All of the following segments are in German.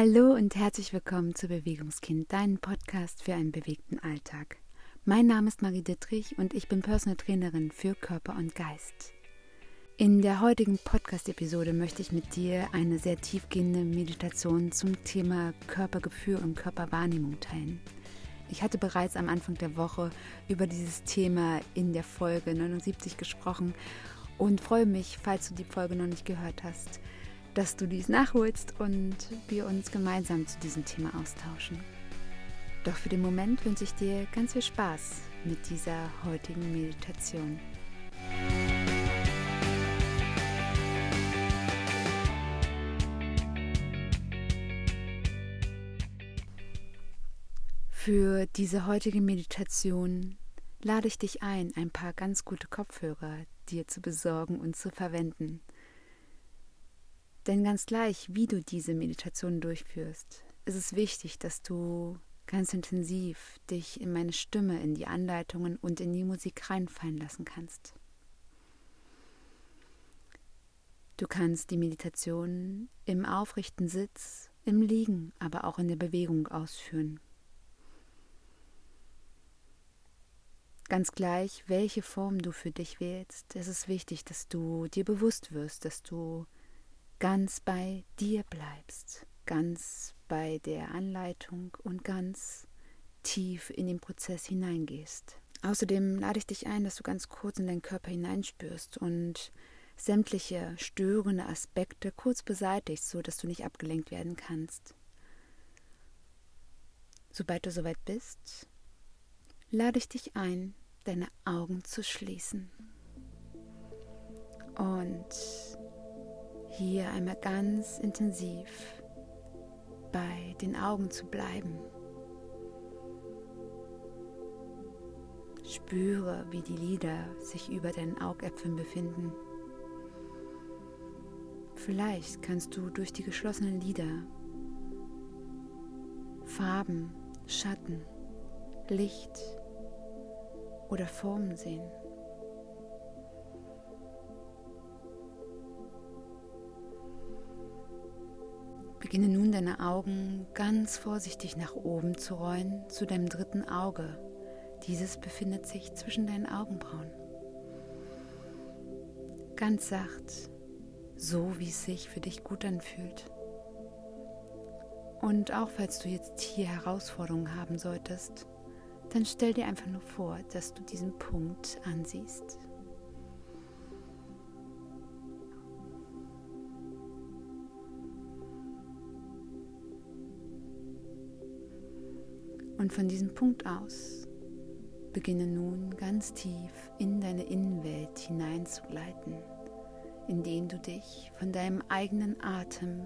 Hallo und herzlich willkommen zu Bewegungskind, deinem Podcast für einen bewegten Alltag. Mein Name ist Marie Dittrich und ich bin Personal Trainerin für Körper und Geist. In der heutigen Podcast-Episode möchte ich mit dir eine sehr tiefgehende Meditation zum Thema Körpergefühl und Körperwahrnehmung teilen. Ich hatte bereits am Anfang der Woche über dieses Thema in der Folge 79 gesprochen und freue mich, falls du die Folge noch nicht gehört hast, dass du dies nachholst und wir uns gemeinsam zu diesem Thema austauschen. Doch für den Moment wünsche ich dir ganz viel Spaß mit dieser heutigen Meditation. Für diese heutige Meditation lade ich dich ein, ein paar ganz gute Kopfhörer dir zu besorgen und zu verwenden – denn ganz gleich, wie du diese Meditation durchführst, ist es wichtig, dass du ganz intensiv dich in meine Stimme, in die Anleitungen und in die Musik reinfallen lassen kannst. Du kannst die Meditation im aufrichten Sitz, im Liegen, aber auch in der Bewegung ausführen. Ganz gleich, welche Form du für dich wählst, es ist wichtig, dass du dir bewusst wirst, dass du ganz bei dir bleibst, ganz bei der Anleitung und ganz tief in den Prozess hineingehst. Außerdem lade ich dich ein, dass du ganz kurz in deinen Körper hineinspürst und sämtliche störende Aspekte kurz beseitigst, so dass du nicht abgelenkt werden kannst. Sobald du soweit bist, lade ich dich ein, deine Augen zu schließen und hier einmal ganz intensiv bei den Augen zu bleiben. Spüre, wie die Lider sich über deinen Augäpfeln befinden. Vielleicht kannst du durch die geschlossenen Lider Farben, Schatten, Licht oder Formen sehen. Beginne nun deine Augen ganz vorsichtig nach oben zu rollen zu deinem dritten Auge. Dieses befindet sich zwischen deinen Augenbrauen. Ganz sacht, so wie es sich für dich gut anfühlt. Und auch falls du jetzt hier Herausforderungen haben solltest, dann stell dir einfach nur vor, dass du diesen Punkt ansiehst. Und von diesem Punkt aus beginne nun ganz tief in deine Innenwelt hineinzugleiten, indem du dich von deinem eigenen Atem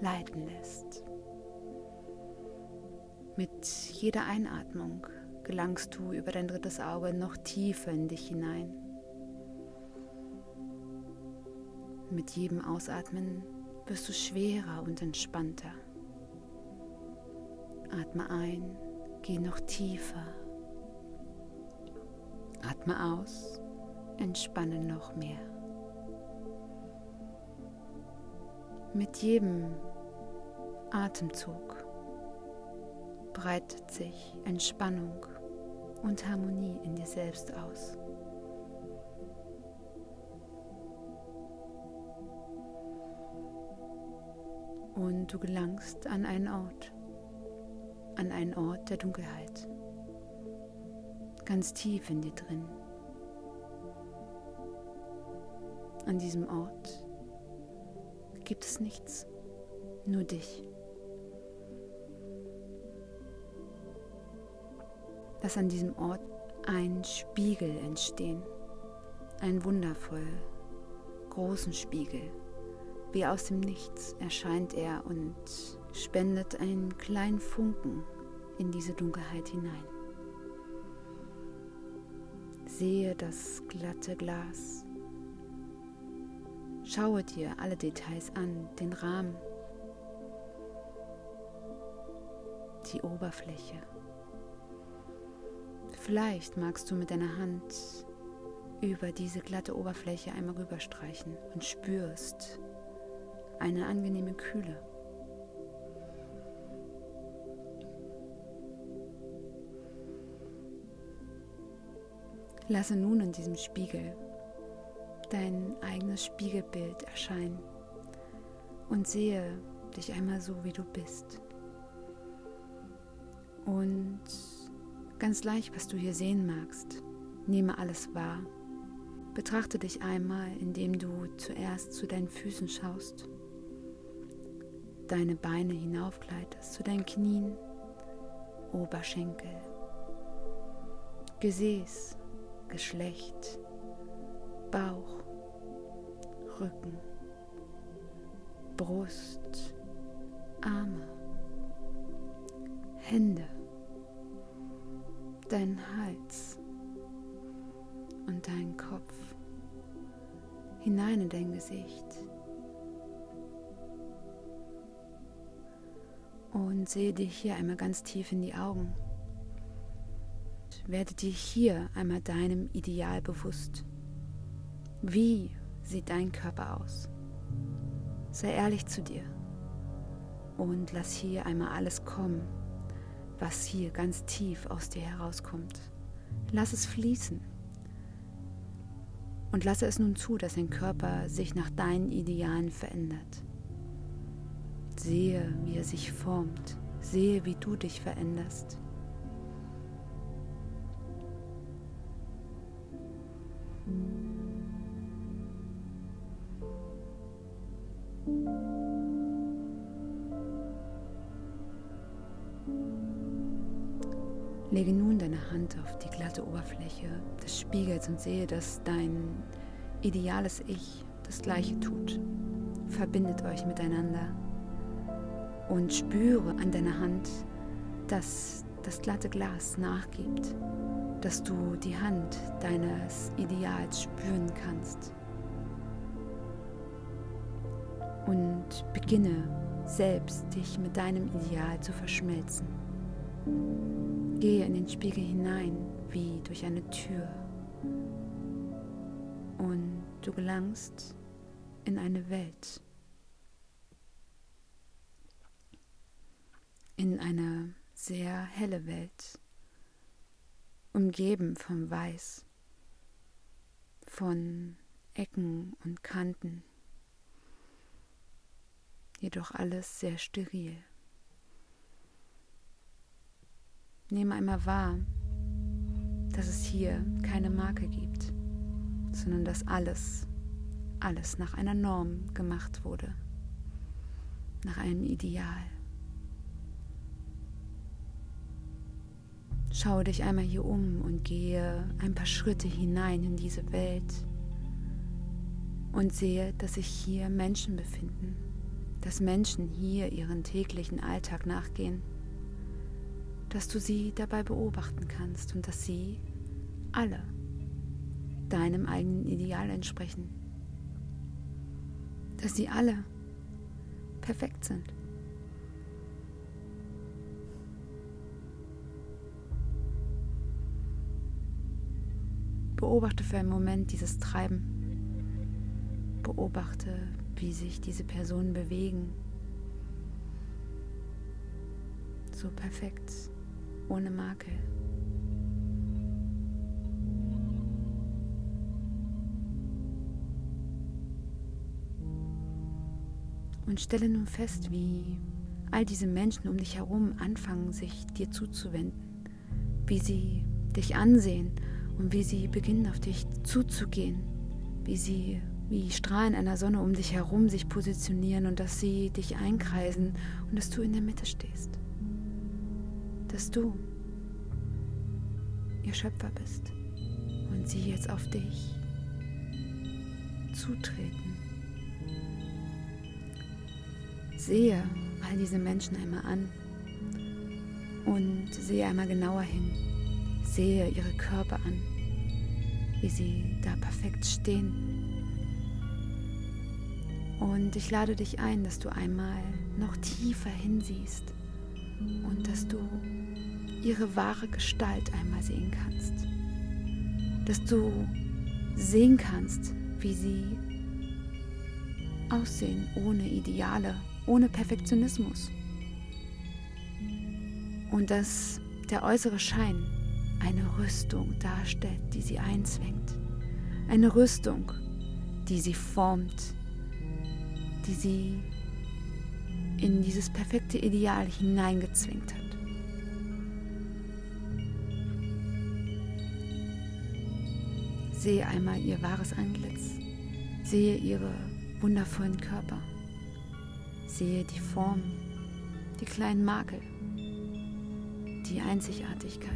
leiten lässt. Mit jeder Einatmung gelangst du über dein drittes Auge noch tiefer in dich hinein. Mit jedem Ausatmen wirst du schwerer und entspannter. Atme ein, geh noch tiefer. Atme aus, entspanne noch mehr. Mit jedem Atemzug breitet sich Entspannung und Harmonie in dir selbst aus. Und du gelangst an einen Ort, an einen Ort der Dunkelheit, ganz tief in dir drin. An diesem Ort gibt es nichts, nur dich. Lass an diesem Ort ein Spiegel entstehen, ein wundervoll großen Spiegel. Wie aus dem Nichts erscheint er und spendet einen kleinen Funken in diese Dunkelheit hinein. Sehe das glatte Glas. Schaue dir alle Details an, den Rahmen, die Oberfläche. Vielleicht magst du mit deiner Hand über diese glatte Oberfläche einmal rüberstreichen und spürst eine angenehme Kühle. Lasse nun in diesem Spiegel dein eigenes Spiegelbild erscheinen und sehe dich einmal so, wie du bist. Und ganz gleich, was du hier sehen magst, nehme alles wahr. Betrachte dich einmal, indem du zuerst zu deinen Füßen schaust, deine Beine hinaufgleitest zu deinen Knien, Oberschenkel, Gesäß, Geschlecht, Bauch, Rücken, Brust, Arme, Hände, dein Hals und dein Kopf hinein in dein Gesicht. Und sehe dich hier einmal ganz tief in die Augen. Werde dir hier einmal deinem Ideal bewusst. Wie sieht dein Körper aus? Sei ehrlich zu dir und lass hier einmal alles kommen, was hier ganz tief aus dir herauskommt. Lass es fließen. Und lasse es nun zu, dass dein Körper sich nach deinen Idealen verändert. Sehe, wie er sich formt. Sehe, wie du dich veränderst. Lege nun deine Hand auf die glatte Oberfläche des Spiegels und sehe, dass dein ideales Ich das gleiche tut. Verbindet euch miteinander und spüre an deiner Hand, dass das glatte Glas nachgibt, dass du die Hand deines Ideals spüren kannst. Und beginne selbst dich mit deinem Ideal zu verschmelzen. Gehe in den Spiegel hinein wie durch eine Tür. Und du gelangst in eine Welt, in eine sehr helle Welt, umgeben vom Weiß, von Ecken und Kanten, jedoch alles sehr steril. Nehme einmal wahr, dass es hier keine Marke gibt, sondern dass alles, alles nach einer Norm gemacht wurde, nach einem Ideal. Schaue dich einmal hier um und gehe ein paar Schritte hinein in diese Welt und sehe, dass sich hier Menschen befinden, dass Menschen hier ihren täglichen Alltag nachgehen dass du sie dabei beobachten kannst und dass sie alle deinem eigenen Ideal entsprechen. Dass sie alle perfekt sind. Beobachte für einen Moment dieses Treiben. Beobachte, wie sich diese Personen bewegen. So perfekt ohne Makel. Und stelle nun fest, wie all diese Menschen um dich herum anfangen, sich dir zuzuwenden, wie sie dich ansehen und wie sie beginnen auf dich zuzugehen, wie sie wie Strahlen einer Sonne um dich herum sich positionieren und dass sie dich einkreisen und dass du in der Mitte stehst dass du ihr Schöpfer bist und sie jetzt auf dich zutreten. Sehe all diese Menschen einmal an und sehe einmal genauer hin. Sehe ihre Körper an, wie sie da perfekt stehen. Und ich lade dich ein, dass du einmal noch tiefer hinsiehst und dass du ihre wahre Gestalt einmal sehen kannst. Dass du sehen kannst, wie sie aussehen ohne Ideale, ohne Perfektionismus. Und dass der äußere Schein eine Rüstung darstellt, die sie einzwängt. Eine Rüstung, die sie formt, die sie in dieses perfekte Ideal hineingezwängt hat. Sehe einmal ihr wahres Antlitz, sehe ihre wundervollen Körper, sehe die Form, die kleinen Makel, die Einzigartigkeit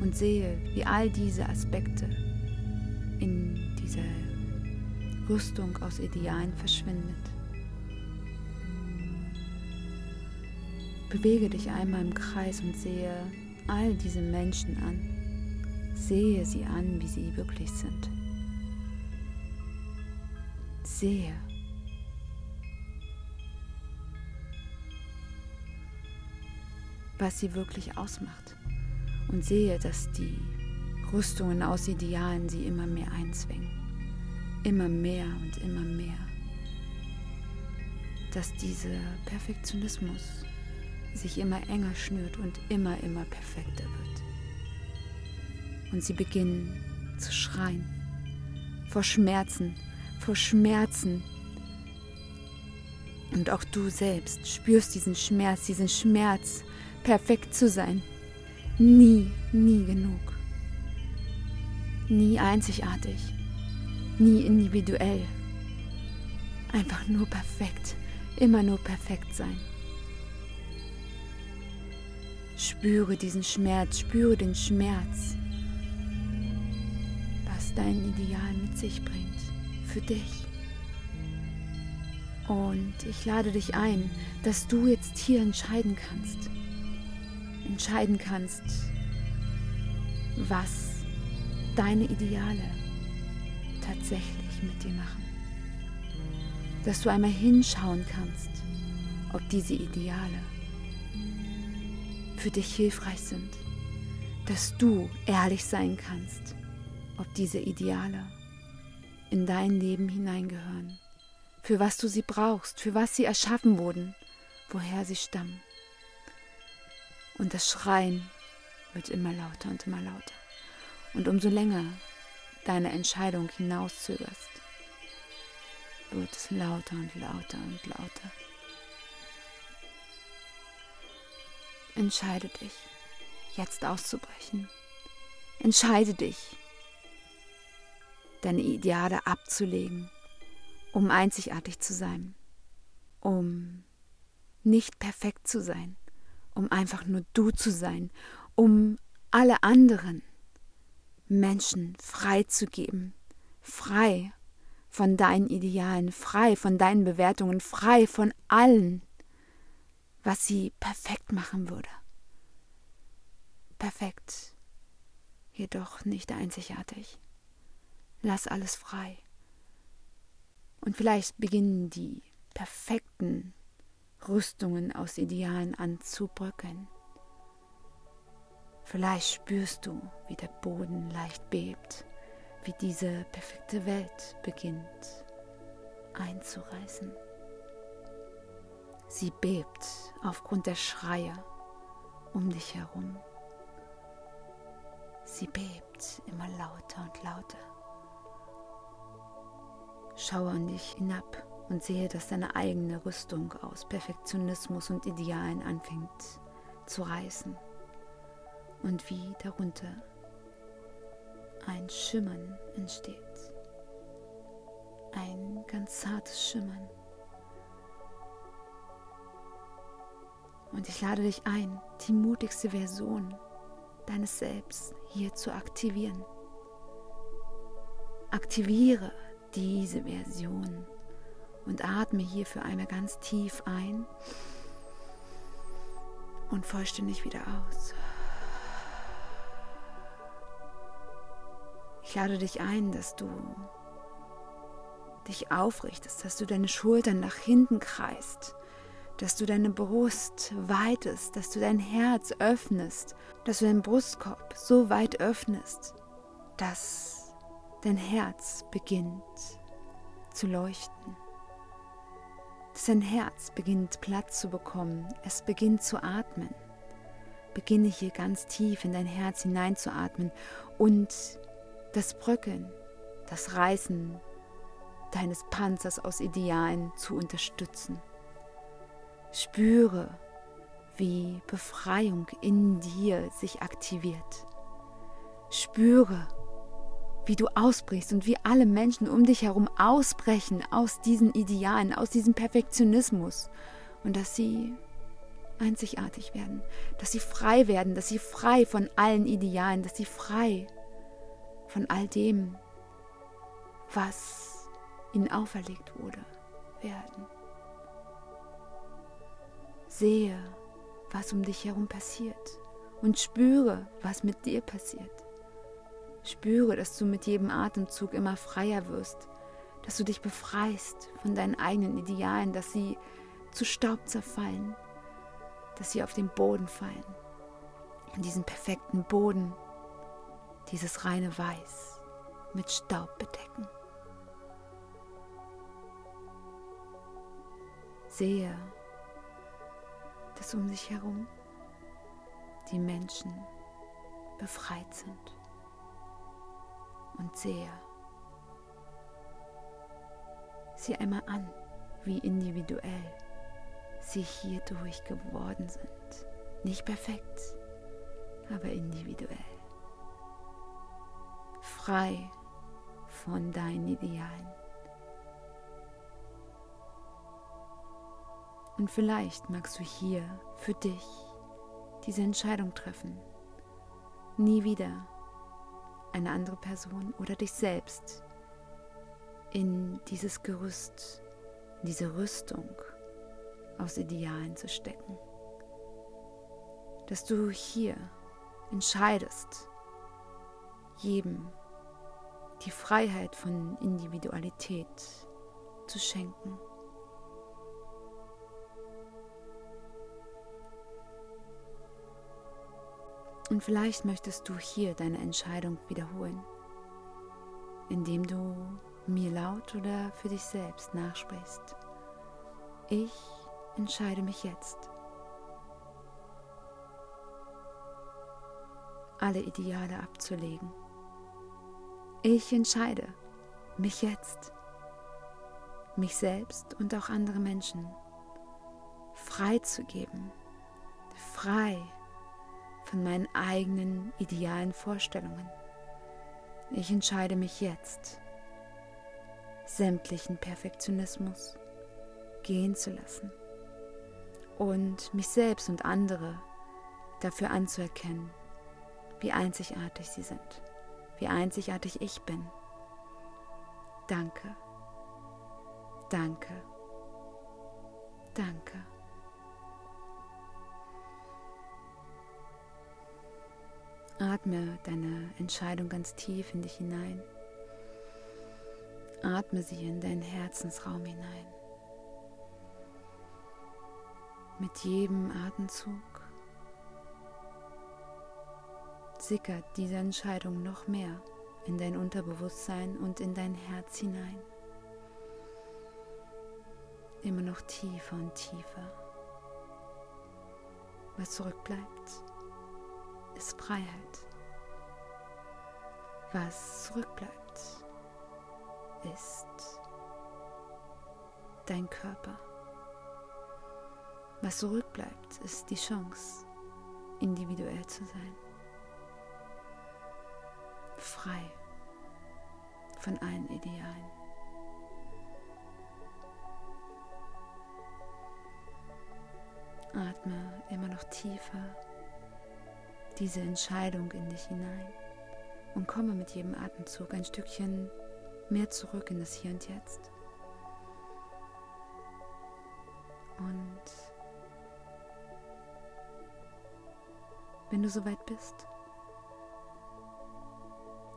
und sehe, wie all diese Aspekte in dieser Rüstung aus Idealen verschwindet. Bewege dich einmal im Kreis und sehe all diese Menschen an. Sehe sie an, wie sie wirklich sind. Sehe. was sie wirklich ausmacht und sehe, dass die Rüstungen aus Idealen sie immer mehr einzwängen. Immer mehr und immer mehr. Dass dieser Perfektionismus sich immer enger schnürt und immer, immer perfekter wird. Und sie beginnen zu schreien. Vor Schmerzen, vor Schmerzen. Und auch du selbst spürst diesen Schmerz, diesen Schmerz, perfekt zu sein. Nie, nie genug. Nie einzigartig. Nie individuell. Einfach nur perfekt. Immer nur perfekt sein. Spüre diesen Schmerz, spüre den Schmerz, was dein Ideal mit sich bringt, für dich. Und ich lade dich ein, dass du jetzt hier entscheiden kannst. Entscheiden kannst, was deine Ideale tatsächlich mit dir machen. Dass du einmal hinschauen kannst, ob diese Ideale für dich hilfreich sind, dass du ehrlich sein kannst, ob diese Ideale in dein Leben hineingehören, für was du sie brauchst, für was sie erschaffen wurden, woher sie stammen. Und das Schreien wird immer lauter und immer lauter. Und umso länger deine Entscheidung hinauszögerst, wird es lauter und lauter und lauter. Entscheide dich, jetzt auszubrechen. Entscheide dich, deine Ideale abzulegen, um einzigartig zu sein, um nicht perfekt zu sein, um einfach nur du zu sein, um alle anderen Menschen freizugeben, frei von deinen Idealen, frei von deinen Bewertungen, frei von allen was sie perfekt machen würde. Perfekt, jedoch nicht einzigartig. Lass alles frei. Und vielleicht beginnen die perfekten Rüstungen aus Idealen an zu bröckeln. Vielleicht spürst du, wie der Boden leicht bebt, wie diese perfekte Welt beginnt einzureißen. Sie bebt aufgrund der Schreie um dich herum. Sie bebt immer lauter und lauter. Schaue an dich hinab und sehe, dass deine eigene Rüstung aus Perfektionismus und Idealen anfängt zu reißen und wie darunter ein Schimmern entsteht. Ein ganz zartes Schimmern. Und ich lade dich ein, die mutigste Version deines Selbst hier zu aktivieren. Aktiviere diese Version und atme hierfür einmal ganz tief ein und vollständig wieder aus. Ich lade dich ein, dass du dich aufrichtest, dass du deine Schultern nach hinten kreist dass du deine Brust weitest, dass du dein Herz öffnest, dass du deinen Brustkorb so weit öffnest, dass dein Herz beginnt zu leuchten, dass dein Herz beginnt Platz zu bekommen, es beginnt zu atmen, beginne hier ganz tief in dein Herz hineinzuatmen und das Bröckeln, das Reißen deines Panzers aus Idealen zu unterstützen. Spüre, wie Befreiung in dir sich aktiviert. Spüre, wie du ausbrichst und wie alle Menschen um dich herum ausbrechen aus diesen Idealen, aus diesem Perfektionismus und dass sie einzigartig werden, dass sie frei werden, dass sie frei von allen Idealen, dass sie frei von all dem, was ihnen auferlegt wurde, werden. Sehe, was um dich herum passiert und spüre, was mit dir passiert. Spüre, dass du mit jedem Atemzug immer freier wirst, dass du dich befreist von deinen eigenen Idealen, dass sie zu Staub zerfallen, dass sie auf den Boden fallen, in diesen perfekten Boden, dieses reine Weiß mit Staub bedecken. Sehe, dass um sich herum die Menschen befreit sind und sehe sie einmal an, wie individuell sie hierdurch geworden sind. Nicht perfekt, aber individuell. Frei von deinen Idealen. Und vielleicht magst du hier für dich diese Entscheidung treffen. Nie wieder eine andere Person oder dich selbst in dieses Gerüst, in diese Rüstung aus Idealen zu stecken. Dass du hier entscheidest, jedem die Freiheit von Individualität zu schenken. Und vielleicht möchtest du hier deine Entscheidung wiederholen, indem du mir laut oder für dich selbst nachsprichst. Ich entscheide mich jetzt. Alle Ideale abzulegen. Ich entscheide mich jetzt, mich selbst und auch andere Menschen frei zu geben, frei von meinen eigenen idealen Vorstellungen. Ich entscheide mich jetzt, sämtlichen Perfektionismus gehen zu lassen und mich selbst und andere dafür anzuerkennen, wie einzigartig sie sind, wie einzigartig ich bin. Danke, danke, danke. Atme deine Entscheidung ganz tief in dich hinein. Atme sie in deinen Herzensraum hinein. Mit jedem Atemzug sickert diese Entscheidung noch mehr in dein Unterbewusstsein und in dein Herz hinein. Immer noch tiefer und tiefer. Was zurückbleibt, ist Freiheit. Was zurückbleibt, ist dein Körper. Was zurückbleibt, ist die Chance, individuell zu sein. Frei von allen Idealen. Atme immer noch tiefer diese Entscheidung in dich hinein und komme mit jedem Atemzug ein Stückchen mehr zurück in das Hier und Jetzt. Und wenn du soweit bist,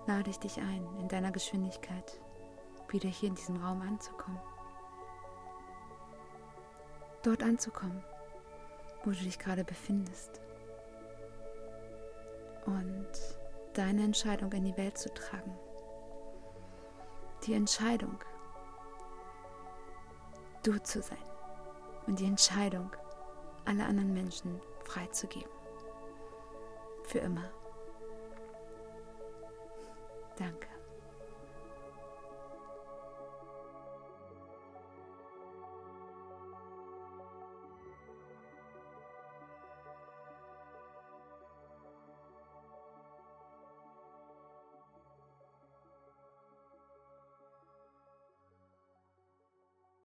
lade ich dich ein, in deiner Geschwindigkeit wieder hier in diesem Raum anzukommen. Dort anzukommen, wo du dich gerade befindest und deine Entscheidung in die Welt zu tragen. Die Entscheidung, du zu sein und die Entscheidung, alle anderen Menschen freizugeben. für immer. Danke.